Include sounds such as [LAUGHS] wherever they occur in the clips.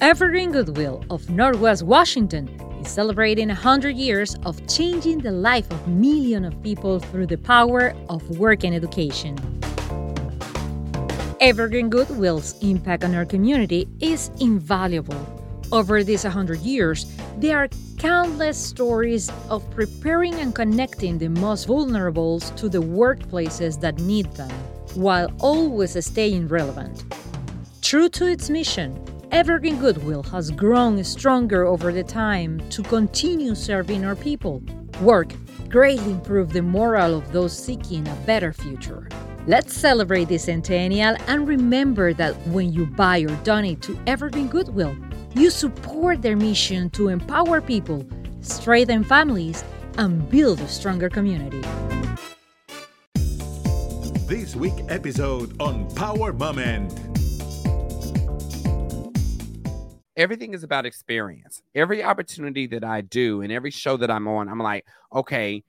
Evergreen Goodwill of Northwest Washington is celebrating 100 years of changing the life of millions of people through the power of work and education. Evergreen Goodwill's impact on our community is invaluable. Over these 100 years, there are countless stories of preparing and connecting the most vulnerable to the workplaces that need them, while always staying relevant. True to its mission, Evergreen Goodwill has grown stronger over the time to continue serving our people. Work greatly improve the morale of those seeking a better future. Let's celebrate this centennial and remember that when you buy or donate to Evergreen Goodwill, you support their mission to empower people, strengthen families, and build a stronger community. This week episode on Power Moment. Everything is about experience. Every opportunity that I do and every show that I'm on, I'm like, okay,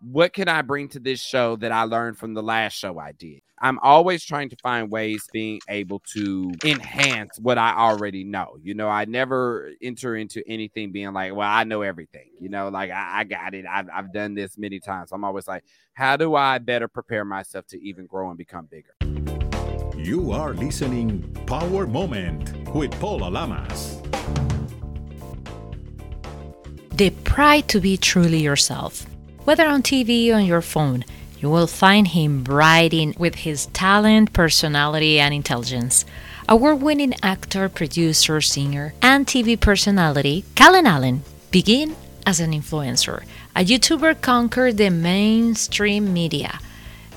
what can I bring to this show that I learned from the last show I did? I'm always trying to find ways being able to enhance what I already know. You know, I never enter into anything being like, well, I know everything. You know, like I, I got it. I've, I've done this many times. I'm always like, how do I better prepare myself to even grow and become bigger? You are listening Power Moment with Paula Lamas. The pride to be truly yourself. Whether on TV or on your phone, you will find him brighting with his talent, personality, and intelligence. Award winning actor, producer, singer, and TV personality, Kalen Allen began as an influencer. A YouTuber conquered the mainstream media,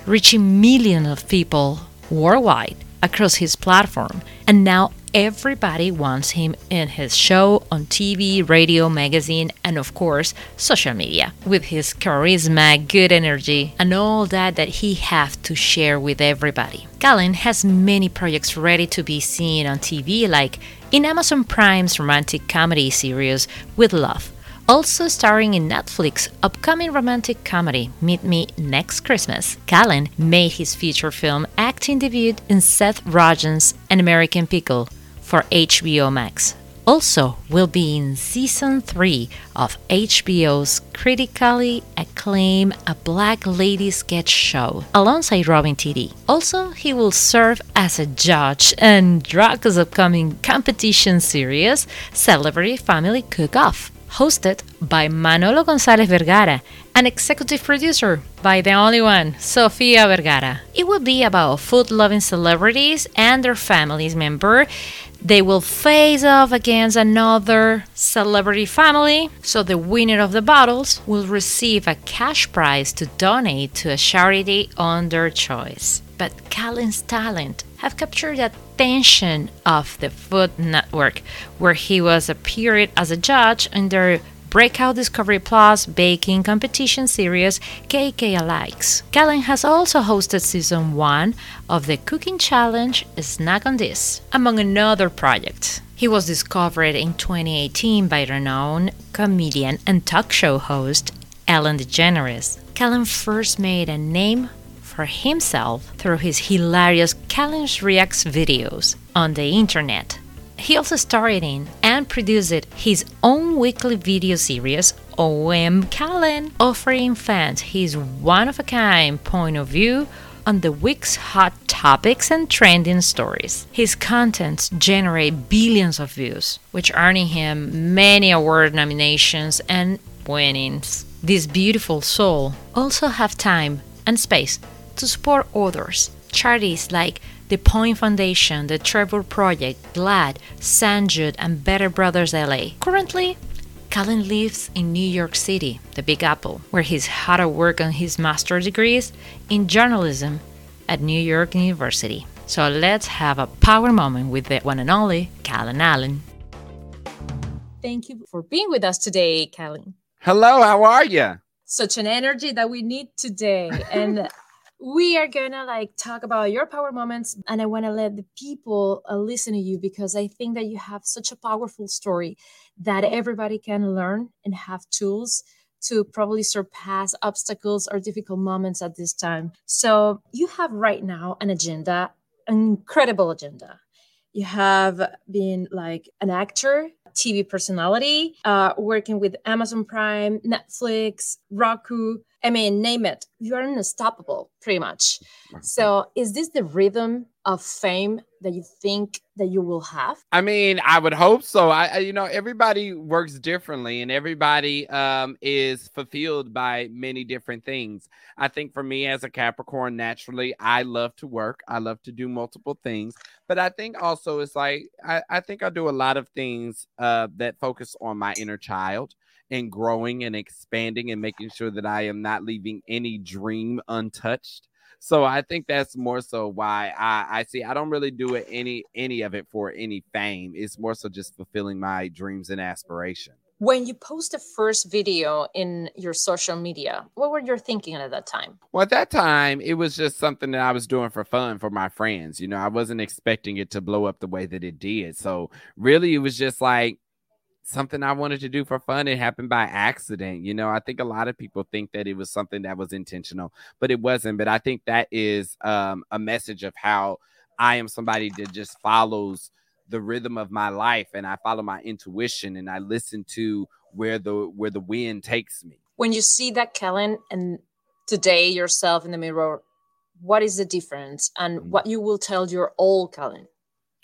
reaching millions of people worldwide across his platform, and now everybody wants him in his show on TV, radio, magazine, and of course, social media. With his charisma, good energy, and all that that he have to share with everybody. Kalen has many projects ready to be seen on TV like in Amazon Prime's romantic comedy series With Love also starring in Netflix upcoming romantic comedy Meet Me Next Christmas. Kalen made his feature film acting debut in Seth Rogen's An American Pickle for HBO Max. Also will be in season 3 of HBO's critically acclaimed A Black Lady sketch show alongside Robin Thede. Also, he will serve as a judge in Roku's upcoming competition series Celebrity Family Cook Off hosted by Manolo Gonzalez Vergara, and executive producer by the only one, Sofia Vergara. It will be about food loving celebrities and their families member. They will face off against another celebrity family, so the winner of the battles will receive a cash prize to donate to a charity on their choice. But Kalen's talent have captured the attention of the Food Network, where he was appeared as a judge in their breakout Discovery Plus baking competition series KK Likes. Kalen has also hosted season 1 of the cooking challenge Snack on This, among another project. He was discovered in 2018 by renowned comedian and talk show host Ellen DeGeneres. Kalen first made a name for himself through his hilarious Kalen's Reacts videos on the internet. He also starred in and produced his own weekly video series, OM Kalen, offering fans his one of a kind point of view on the week's hot topics and trending stories. His contents generate billions of views, which earning him many award nominations and winnings. This beautiful soul also have time and space to support others. Charities like the Point Foundation, the Trevor Project, GLAAD, St. Jude, and Better Brothers LA. Currently, Kalen lives in New York City, the Big Apple, where he's hard at work on his master's degrees in journalism at New York University. So let's have a power moment with the one and only Kalen Allen. Thank you for being with us today, Kalen. Hello, how are you? Such an energy that we need today. And [LAUGHS] we are gonna like talk about your power moments and i want to let the people uh, listen to you because i think that you have such a powerful story that everybody can learn and have tools to probably surpass obstacles or difficult moments at this time. So you have right now an agenda an incredible agenda. You have been like an actor, TV personality, uh, working with Amazon Prime, Netflix, Roku. I mean, name it. You are unstoppable, pretty much. So, is this the rhythm of fame that you think that you will have? I mean, I would hope so. I, I you know, everybody works differently, and everybody um, is fulfilled by many different things. I think for me as a Capricorn, naturally, I love to work. I love to do multiple things, but I think also it's like I, I think I do a lot of things uh, that focus on my inner child and growing and expanding and making sure that I am not leaving any dream untouched. So I think that's more so why I, I see I don't really do it any any of it for any fame. It's more so just fulfilling my dreams and aspiration. When you post the first video in your social media, what were you thinking at that time? Well, at that time, it was just something that I was doing for fun for my friends. You know, I wasn't expecting it to blow up the way that it did. So really, it was just like something I wanted to do for fun. It happened by accident. You know, I think a lot of people think that it was something that was intentional, but it wasn't. But I think that is um, a message of how I am somebody that just follows the rhythm of my life and I follow my intuition and I listen to where the where the wind takes me. When you see that Kalen and today yourself in the mirror, what is the difference and mm-hmm. what you will tell your old Kalen?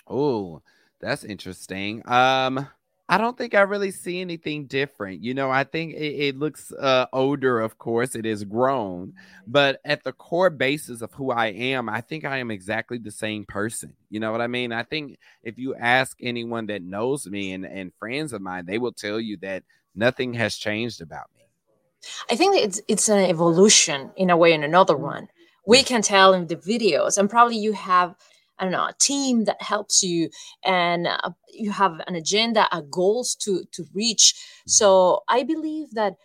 Oh, that's interesting. Um I don't think I really see anything different. You know, I think it, it, looks uh, older, of course, it is grown, but at the core basis of who I am, I think I am exactly the same person. You know what I mean? I think if you ask anyone that knows me and, and friends of mine, they will tell you that nothing has changed about me. I think it's it's an evolution in a way and another mm. one. We can tell in the videos, and probably you have I don't know, a team that helps you and uh, you have an agenda, a goals to to reach. Mm-hmm. So I believe that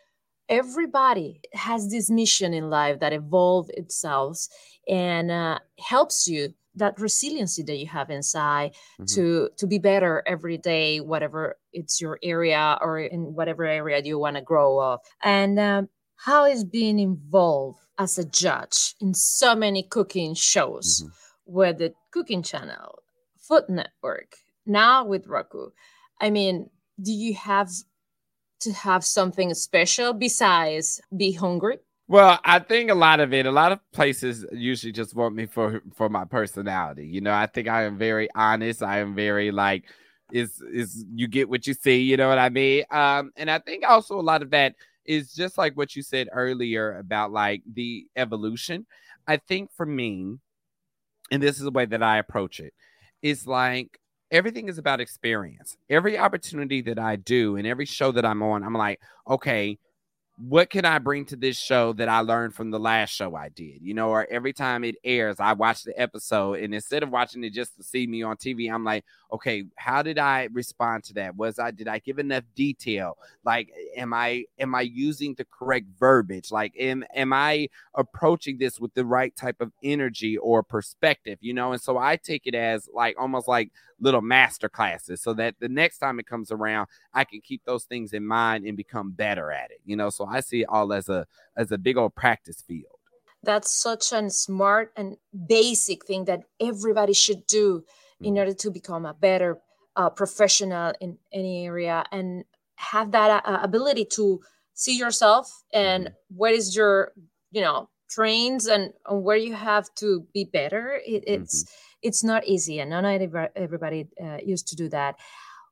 everybody has this mission in life that evolve itself and uh, helps you that resiliency that you have inside mm-hmm. to to be better every day whatever it's your area or in whatever area you want to grow up and um, how is being involved as a judge in so many cooking shows mm-hmm with the cooking channel, Food Network, now with Roku. I mean, do you have to have something special besides be hungry? Well, I think a lot of it, a lot of places usually just want me for for my personality. You know, I think I am very honest. I am very like is is you get what you see, you know what I mean? Um and I think also a lot of that is just like what you said earlier about like the evolution. I think for me, and this is the way that I approach it. it, is like everything is about experience. Every opportunity that I do and every show that I'm on, I'm like, okay, what can I bring to this show that I learned from the last show I did? You know, or every time it airs, I watch the episode, and instead of watching it just to see me on TV, I'm like, okay, how did I respond to that? Was I did I give enough detail? Like, am I am I using the correct verbiage? Like, am am I approaching this with the right type of energy or perspective? You know, and so I take it as like almost like little master classes so that the next time it comes around, I can keep those things in mind and become better at it. You know, so I see it all as a as a big old practice field. That's such a smart and basic thing that everybody should do in mm-hmm. order to become a better uh, professional in any area and have that uh, ability to see yourself and mm-hmm. what is your you know trains and, and where you have to be better it, it's mm-hmm it's not easy and not everybody uh, used to do that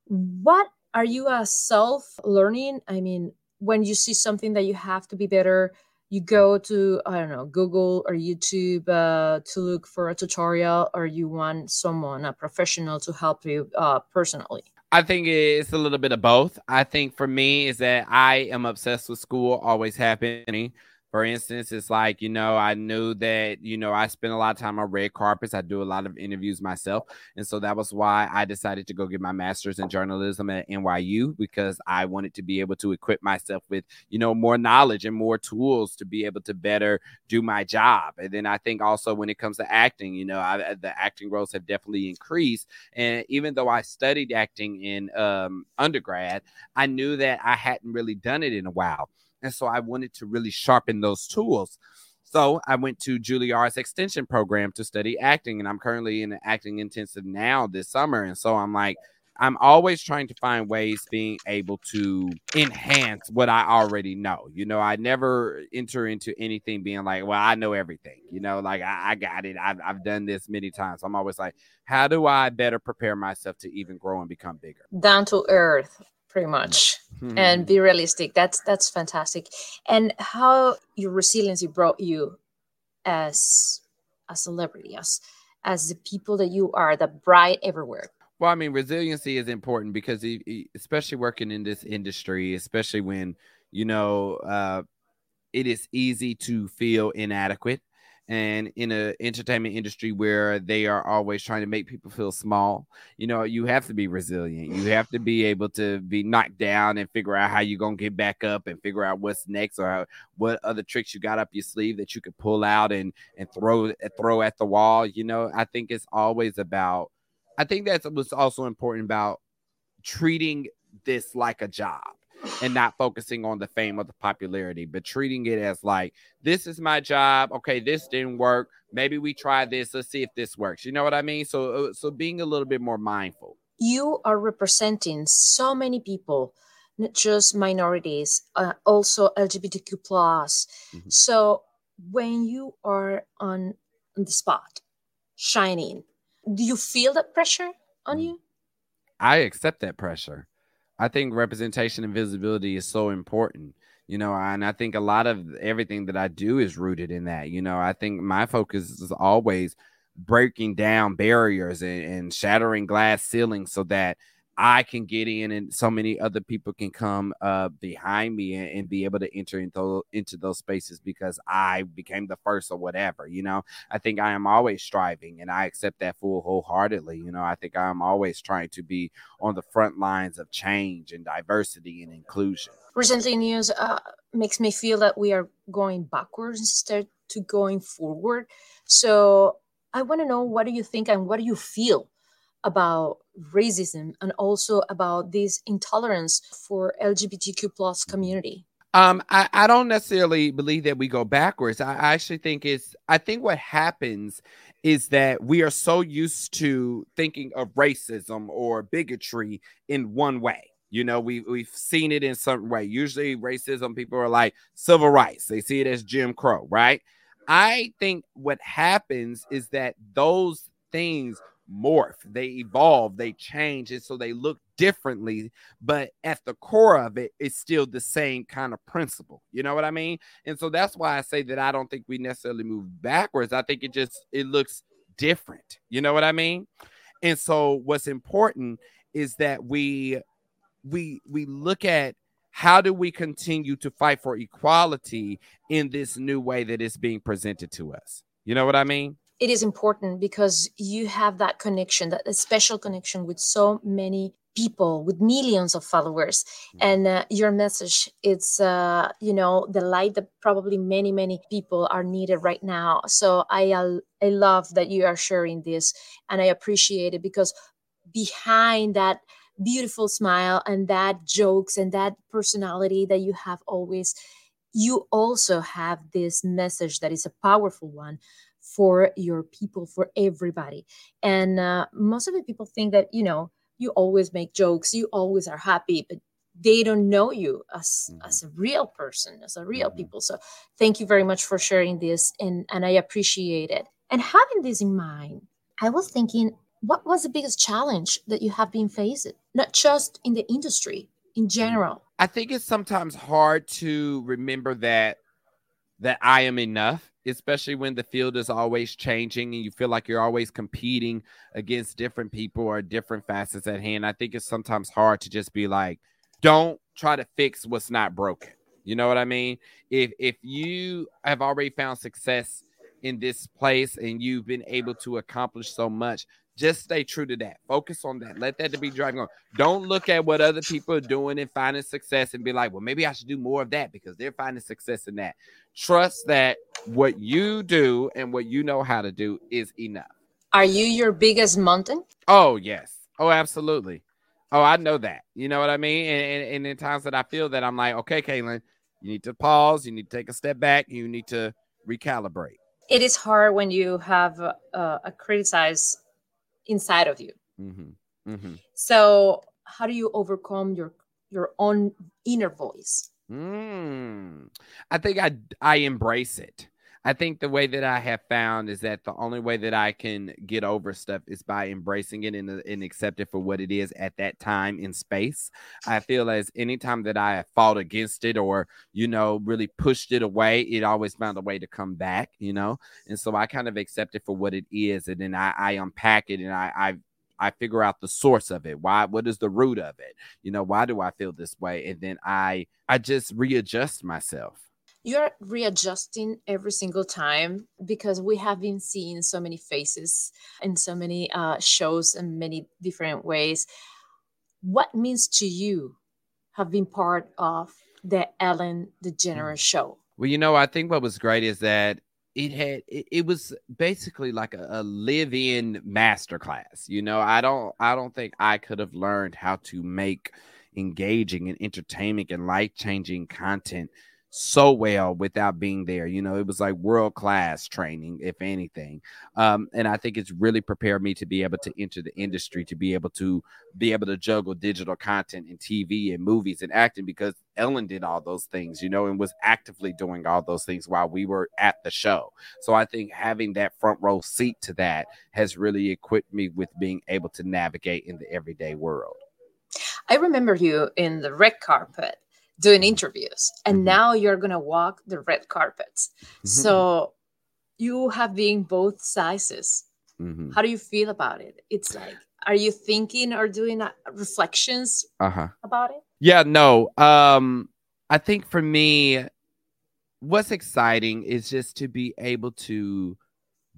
what are you a self learning i mean when you see something that you have to be better you go to i don't know google or youtube uh, to look for a tutorial or you want someone a professional to help you uh, personally I think it's a little bit of both. I think for me is that I am obsessed with school always happening. For instance, it's like, you know, I knew that, you know, I spend a lot of time on red carpets. I do a lot of interviews myself. And so that was why I decided to go get my master's in journalism at NYU because I wanted to be able to equip myself with, you know, more knowledge and more tools to be able to better do my job. And then I think also when it comes to acting, you know, I, the acting roles have definitely increased. And even though I studied acting in um, undergrad, I knew that I hadn't really done it in a while. And so I wanted to really sharpen those tools. So I went to Juilliard's extension program to study acting, and I'm currently in an acting intensive now this summer. And so I'm like, I'm always trying to find ways being able to enhance what I already know. You know, I never enter into anything being like, well, I know everything. You know, like I, I got it. I've, I've done this many times. I'm always like, how do I better prepare myself to even grow and become bigger? Down to earth, pretty much, Mhm. and be realistic. That's that's fantastic. And how your resiliency brought you as a celebrity, as as the people that you are, the bright everywhere. Well, I mean, resiliency is important because, especially working in this industry, especially when you know uh, it is easy to feel inadequate, and in a entertainment industry where they are always trying to make people feel small, you know, you have to be resilient. You have to be able to be knocked down and figure out how you're gonna get back up and figure out what's next or how, what other tricks you got up your sleeve that you could pull out and and throw throw at the wall. You know, I think it's always about I think that's what's also important about treating this like a job and not focusing on the fame or the popularity, but treating it as like, this is my job. Okay, this didn't work. Maybe we try this. Let's see if this works. You know what I mean? So, uh, so being a little bit more mindful. You are representing so many people, not just minorities, uh, also LGBTQ plus. Mhm. So when you are on, on the spot, shining, do you feel that pressure on Mm. you? I accept that pressure. I think representation and visibility is so important, you know, and I think a lot of everything that I do is rooted in that. You know, I think my focus is always breaking down barriers and, and shattering glass ceilings so that I can get in and so many other people can come uh, behind me and, and be able to enter into, into those spaces because I became the first or whatever. You know, I think I am always striving and I accept that full wholeheartedly. You know, I think I'm always trying to be on the front lines of change and diversity and inclusion. Recently, news uh, makes me feel that we are going backwards instead to going forward. So I want to know what do you think and what do you feel about racism and also about this intolerance for LGBTQ plus community? Um, I, I don't necessarily believe that we go backwards. I, I actually think it's I think what happens is that we are so used to thinking of racism or bigotry in one way. You know, we we've seen it in some way. Usually racism, people are like civil rights. They see it as Jim Crow, right? I think what happens is that those things morph, they evolve, they change, and so they look differently. But at the core of it, it's still the same kind of principle. You know what I mean? And so that's why I say that I don't think we necessarily move backwards. I think it just it looks different. You know what I mean? And so what's important is that we we we look at how do we continue to fight for equality in this new way that is being presented to us? You know what I mean? It is important because you have that connection, that special connection with so many people, with millions of followers, and uh, your message it's uh, you know the light that probably many many people are needed right now. So I uh, I love that you are sharing this, and I appreciate it because behind that beautiful smile and that jokes and that personality that you have always you also have this message that is a powerful one for your people for everybody. And uh, most of the people think that you know you always make jokes you always are happy but they don't know you as Mhm. as a real person as a real Mhm. people. So thank you very much for sharing this and and i appreciate it. And having this in mind i was thinking what was the biggest challenge that you have been facing not just in the industry in general? I think it's sometimes hard to remember that that I am enough, especially when the field is always changing and you feel like you're always competing against different people or different facets at hand. I think it's sometimes hard to just be like, don't try to fix what's not broken. You know what I mean? If if you have already found success in this place and you've been able to accomplish so much, just stay true to that. Focus on that. Let that to be driving on. Don't look at what other people are doing and finding success and be like, well, maybe I should do more of that because they're finding success in that. Trust that what you do and what you know how to do is enough. are you your biggest mountain Oh, yes. Oh, absolutely. Oh, I know that. You know what I mean? And, and, and in times that I feel that I'm like, okay, Kalen, you need to pause. You need to take a step back. You need to recalibrate. It is hard when you have uh, a criticize inside of you. Mm-hmm. Mm-hmm. So how do you overcome your your own inner voice? Mm. I think I I embrace it. I think the way that I have found is that the only way that I can get over stuff is by embracing it and, uh, and accept it for what it is at that time in space. I feel as anytime that I have fought against it or, you know, really pushed it away, it always found a way to come back, you know? And so I kind of accept it for what it is. And then I, I unpack it and I, I I figure out the source of it. Why? What is the root of it? You know, why do I feel this way? And then I I just readjust myself. You're readjusting every single time because we have been seeing so many faces in so many uh, shows in many different ways. What means to you have been part of the Ellen DeGeneres mm. show? Well, you know, I think what was great is that it had it, it was basically like a, a live-in masterclass you know i don't i don't think i could have learned how to make engaging and entertaining and life-changing content so well without being there. You know, it was like world class training, if anything. Um, and I think it's really prepared me to be able to enter the industry, to be able to be able to juggle digital content and TV and movies and acting because Ellen did all those things, you know, and was actively doing all those things while we were at the show. So I think having that front row seat to that has really equipped me with being able to navigate in the everyday world. I remember you in the red carpet doing interviews and mm-hmm. now you're gonna walk the red carpets mm-hmm. so you have been both sizes mm-hmm. how do you feel about it it's like are you thinking or doing uh, reflections uh-huh. about it yeah no um i think for me what's exciting is just to be able to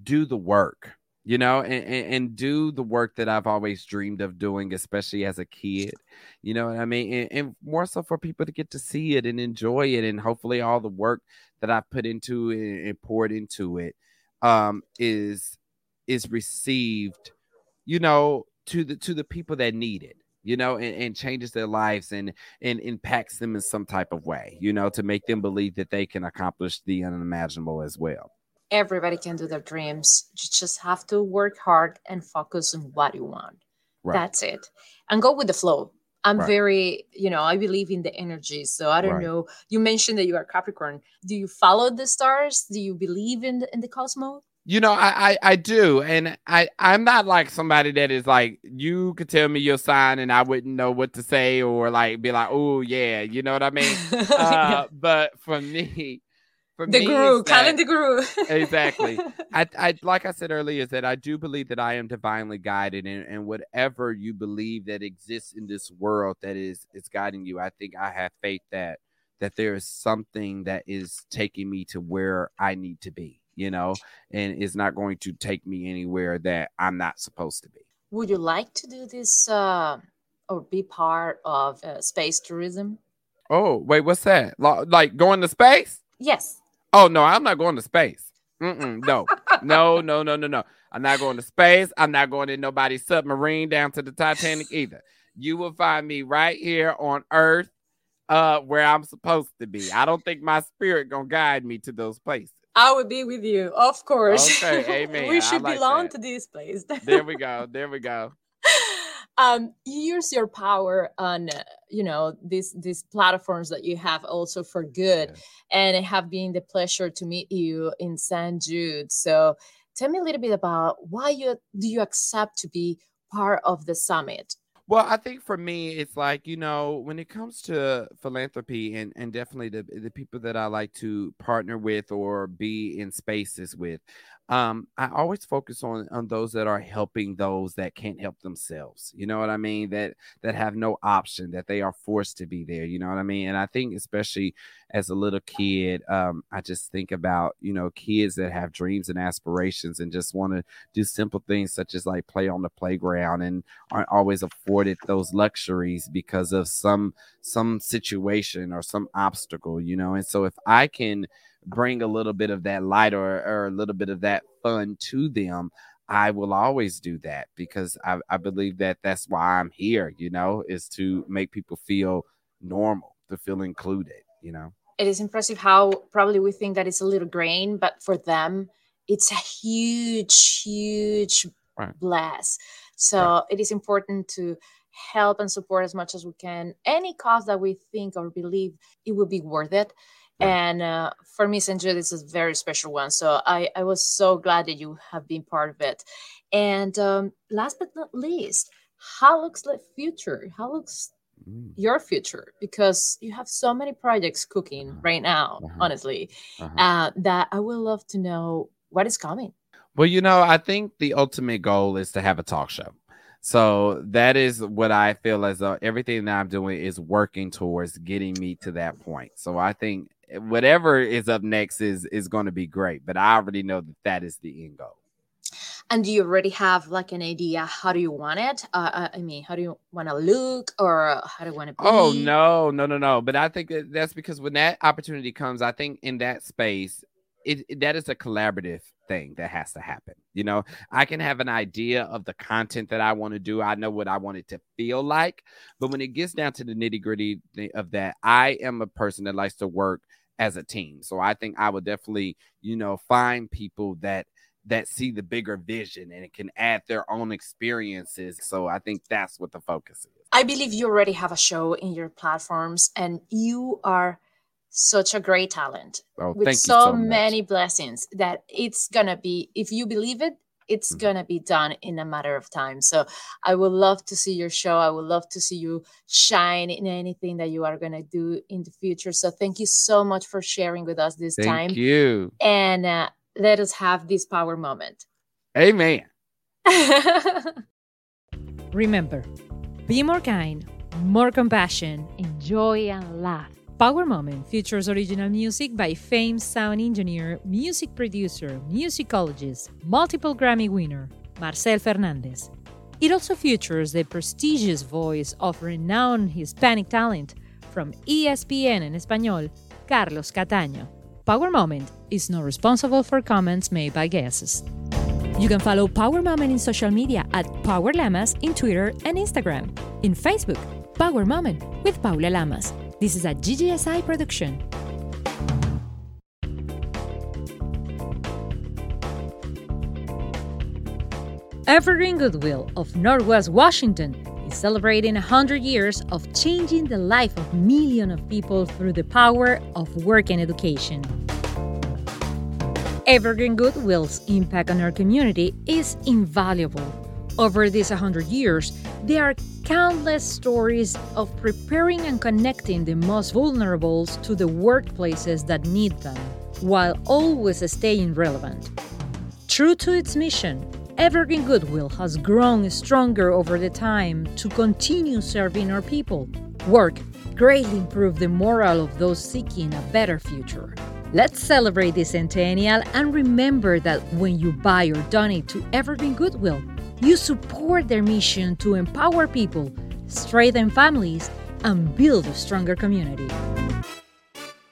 do the work you know, and, and, do the work that I've always dreamed of doing, especially as a kid. You know what I mean? And, and, more so for people to get to see it and enjoy it, and hopefully all the work that I put into it and poured into it um, is is received, you know, to the to the people that need it. You know, and, and changes their lives and and impacts them in some type of way. You know, to make them believe that they can accomplish the unimaginable as well everybody can do their dreams. You just have to work hard and focus on what you want. Right. That's it. And go with the flow. I'm right. very, you know, I believe in the energy. So I don't right. know. You mentioned that you are Capricorn. Do you follow the stars? Do you believe in the, in the cosmos? You know, I, I, I do, and I I'm not like somebody that is like you could tell me your sign and I wouldn't know what to say or like be like, oh yeah, you know what I mean. [LAUGHS] uh, but for me, for the me, guru, Colin the guru. exactly. [LAUGHS] I, I, like I said earlier, is that I do believe that I am divinely guided, and, and whatever you believe that exists in this world that is is guiding you, I think I have faith that that there is something that is taking me to where I need to be, you know, and is not going to take me anywhere that I'm not supposed to be. Would you like to do this uh, or be part of uh, space tourism? Oh, wait, what's that? Like going to space? Yes. Oh no, I'm not going to space. Mm-mm, no, no, no, no, no, no. I'm not going to space. I'm not going in nobody's submarine down to the Titanic either. You will find me right here on Earth, uh, where I'm supposed to be. I don't think my spirit gonna guide me to those places. I will be with you, of course. Okay, [LAUGHS] amen. we should like belong that. to this place. there we [LAUGHS] go. There we go um, use your power on you know these these platforms that you have also for good yeah. and have been the pleasure to meet you in San Jude. So tell me a little bit about why you do you accept to be part of the summit well, I think for me, it's like, you know, when it comes to philanthropy and, and definitely the, the people that I like to partner with or be in spaces with, um, I always focus on on those that are helping those that can't help themselves. You know what I mean? That that have no option, that they are forced to be there. You know what I mean? And I think especially as a little kid, um, I just think about you know kids that have dreams and aspirations and just want to do simple things such as like play on the playground and aren't always afforded those luxuries because of some some situation or some obstacle. You know, and so if I can bring a little bit of that light or, or a little bit of that fun to them, I will always do that because I, I believe that that's why I'm here, you know, is to make people feel normal, to feel included, you know. it is impressive how probably we think that it's a little grain, but for them, it's a huge, huge Right. bless. So Right. it is important to help and support as much as we can any cause that we think or believe it would be worth it. And uh, for me, St. Jude is a very special one. So I, I was so glad that you have been part of it. And um, last but not least, how looks the future? How looks Mm, your future? Because you have so many projects cooking Uh-huh. right now, Uh-huh. honestly, uh-huh. uh, that I would love to know what is coming. Well, you know, I think the ultimate goal is to have a talk show. So that is what I feel as though everything that I'm doing is working towards getting me to that point. So I think whatever is up next is is going to be great, but I already know that that is the end goal. And do you already have like an idea? How do you want it? Uh, uh, I mean, how do you want to look, or how do you want to be? Oh no, no, no, no! But I think that that's because when that opportunity comes, I think in that space, it, it- that is a collaborative thing that has to happen. You know, I can have an idea of the content that I want to do. I know what I want it to feel like, but when it gets down to the nitty gritty of that, I am a person that likes to work as a team. So I think I would definitely, you know, find people that that see the bigger vision and it can add their own experiences. So I think that's what the focus is. I believe you already have a show in your platforms, and you are such a great talent Oh, with thank so, you so many blessings that it's gonna be. If you believe it, it's Mhm. gonna be done in a matter of time. So I would love to see your show. I would love to see you shine in anything that you are gonna do in the future. So thank you so much for sharing with us this Thank time, Thank you. and uh, let us have this power moment. Amen. [LAUGHS] Remember, be more kind, more compassion, enjoy and laugh. Power Moment features original music by famed sound engineer, music producer, musicologist, multiple Grammy winner, Marcel Fernandez. It also features the prestigious voice of renowned Hispanic talent from ESPN en Español, Carlos Cataño. Power Moment is not responsible for comments made by guests. You can follow Power Moment in social media at Paula Lamas in Twitter and Instagram. In Facebook, Power Moment with Paula Lamas. This is a GGSI production. Evergreen Goodwill of Northwest Washington is celebrating 100 years of changing the life of millions of people through the power of work and education. Evergreen Goodwill's impact on our community is invaluable. Over these 100 years, there are countless stories of preparing and connecting the most vulnerable to the workplaces that need them, while always staying relevant. True to its mission, Evergreen Goodwill has grown stronger over the time to continue serving our people. Work greatly improve the morale of those seeking a better future. Let's celebrate this centennial and remember that when you buy or donate to Evergreen Goodwill, you support their mission to empower people, strengthen families, and build a stronger community.